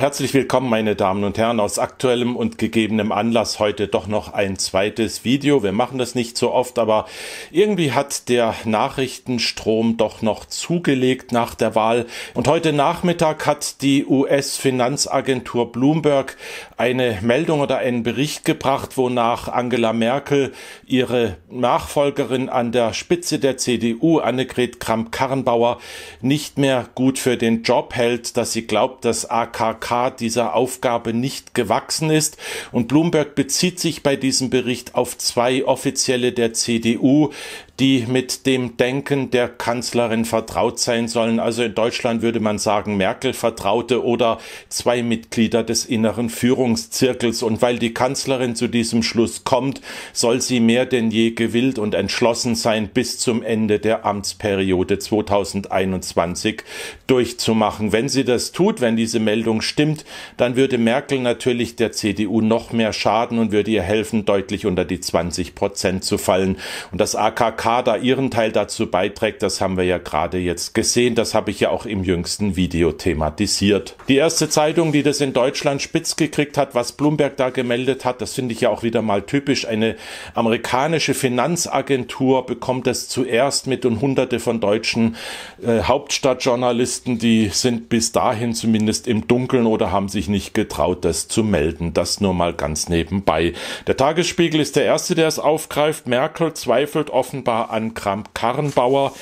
Herzlich willkommen, meine Damen und Herren, aus aktuellem und gegebenem Anlass heute doch noch ein zweites Video. Wir machen das nicht so oft, aber irgendwie hat der Nachrichtenstrom doch noch zugelegt nach der Wahl. Und heute Nachmittag hat die US-Finanzagentur Bloomberg eine Meldung oder einen Bericht gebracht, wonach Angela Merkel ihre Nachfolgerin an der Spitze der CDU, Annegret Kramp-Karrenbauer, nicht mehr gut für den Job hält, dass sie glaubt, dass AKK dieser Aufgabe nicht gewachsen ist. Und Bloomberg bezieht sich bei diesem Bericht auf zwei Offizielle der CDU, die mit dem Denken der Kanzlerin vertraut sein sollen. Also in Deutschland würde man sagen Merkel Vertraute oder zwei Mitglieder des inneren Führungszirkels. Und weil die Kanzlerin zu diesem Schluss kommt, soll sie mehr denn je gewillt und entschlossen sein, bis zum Ende der Amtsperiode 2021 durchzumachen. Wenn sie das tut, wenn diese Meldung stimmt, dann würde Merkel natürlich der CDU noch mehr schaden und würde ihr helfen, deutlich unter die 20 Prozent zu fallen. Und das AKK Kader ihren Teil dazu beiträgt, das haben wir ja gerade jetzt gesehen. Das habe ich ja auch im jüngsten Video thematisiert. Die erste Zeitung, die das in Deutschland spitz gekriegt hat, was Bloomberg da gemeldet hat, das finde ich ja auch wieder mal typisch. Eine amerikanische Finanzagentur bekommt das zuerst mit und hunderte von deutschen äh, Hauptstadtjournalisten, die sind bis dahin zumindest im Dunkeln oder haben sich nicht getraut, das zu melden. Das nur mal ganz nebenbei. Der Tagesspiegel ist der erste, der es aufgreift. Merkel zweifelt offenbar an Kramp-Karrenbauer.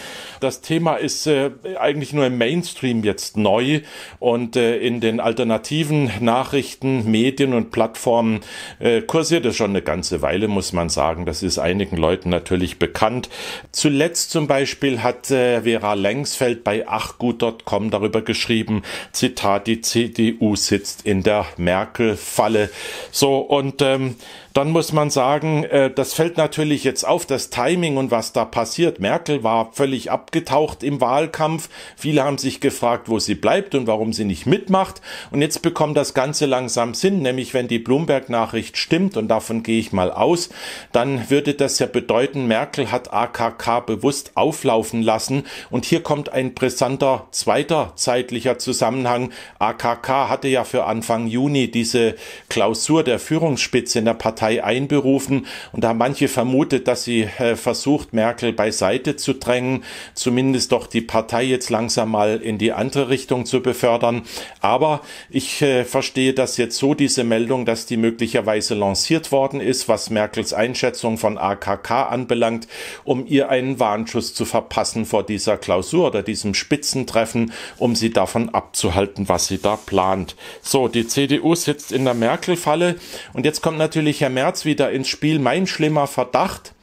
Das Thema ist äh, eigentlich nur im Mainstream jetzt neu und äh, in den alternativen Nachrichten, Medien und Plattformen äh, kursiert es schon eine ganze Weile, muss man sagen. Das ist einigen Leuten natürlich bekannt. Zuletzt zum Beispiel hat äh, Vera Lengsfeld bei achgut.com darüber geschrieben, Zitat, die CDU sitzt in der Merkel-Falle. So, und ähm, dann muss man sagen, äh, das fällt natürlich jetzt auf, das Timing und was da passiert. Merkel war völlig ab abgetaucht im Wahlkampf. Viele haben sich gefragt, wo sie bleibt und warum sie nicht mitmacht. Und jetzt bekommt das Ganze langsam Sinn, nämlich wenn die Bloomberg-Nachricht stimmt, und davon gehe ich mal aus, dann würde das ja bedeuten, Merkel hat AKK bewusst auflaufen lassen. Und hier kommt ein brisanter zweiter zeitlicher Zusammenhang. AKK hatte ja für Anfang Juni diese Klausur der Führungsspitze in der Partei einberufen und da haben manche vermutet, dass sie äh, versucht, Merkel beiseite zu drängen zumindest doch die Partei jetzt langsam mal in die andere Richtung zu befördern. Aber ich äh, verstehe das jetzt so, diese Meldung, dass die möglicherweise lanciert worden ist, was Merkels Einschätzung von AKK anbelangt, um ihr einen Warnschuss zu verpassen vor dieser Klausur oder diesem Spitzentreffen, um sie davon abzuhalten, was sie da plant. So, die CDU sitzt in der Merkel-Falle und jetzt kommt natürlich Herr Merz wieder ins Spiel. Mein schlimmer Verdacht,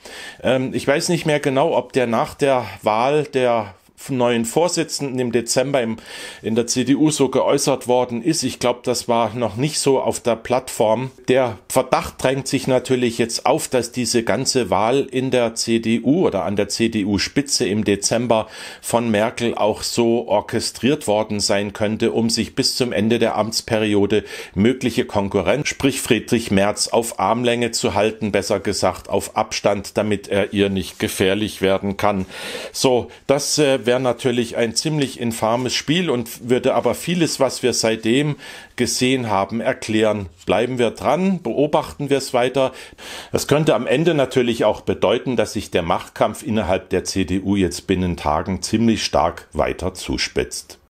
ähm, ich weiß nicht mehr genau, ob der nach der Wahl der neuen Vorsitzenden im Dezember im, in der CDU so geäußert worden ist. Ich glaube, das war noch nicht so auf der Plattform. Der Verdacht drängt sich natürlich jetzt auf, dass diese ganze Wahl in der CDU oder an der CDU-Spitze im Dezember von Merkel auch so orchestriert worden sein könnte, um sich bis zum Ende der Amtsperiode mögliche Konkurrenz, sprich Friedrich Merz, auf Armlänge zu halten, besser gesagt auf Abstand, damit er ihr nicht gefährlich werden kann. So, das äh, wäre natürlich ein ziemlich infames Spiel und würde aber vieles, was wir seitdem gesehen haben, erklären. Bleiben wir dran, beobachten wir es weiter. Das könnte am Ende natürlich auch bedeuten, dass sich der Machtkampf innerhalb der CDU jetzt binnen Tagen ziemlich stark weiter zuspitzt.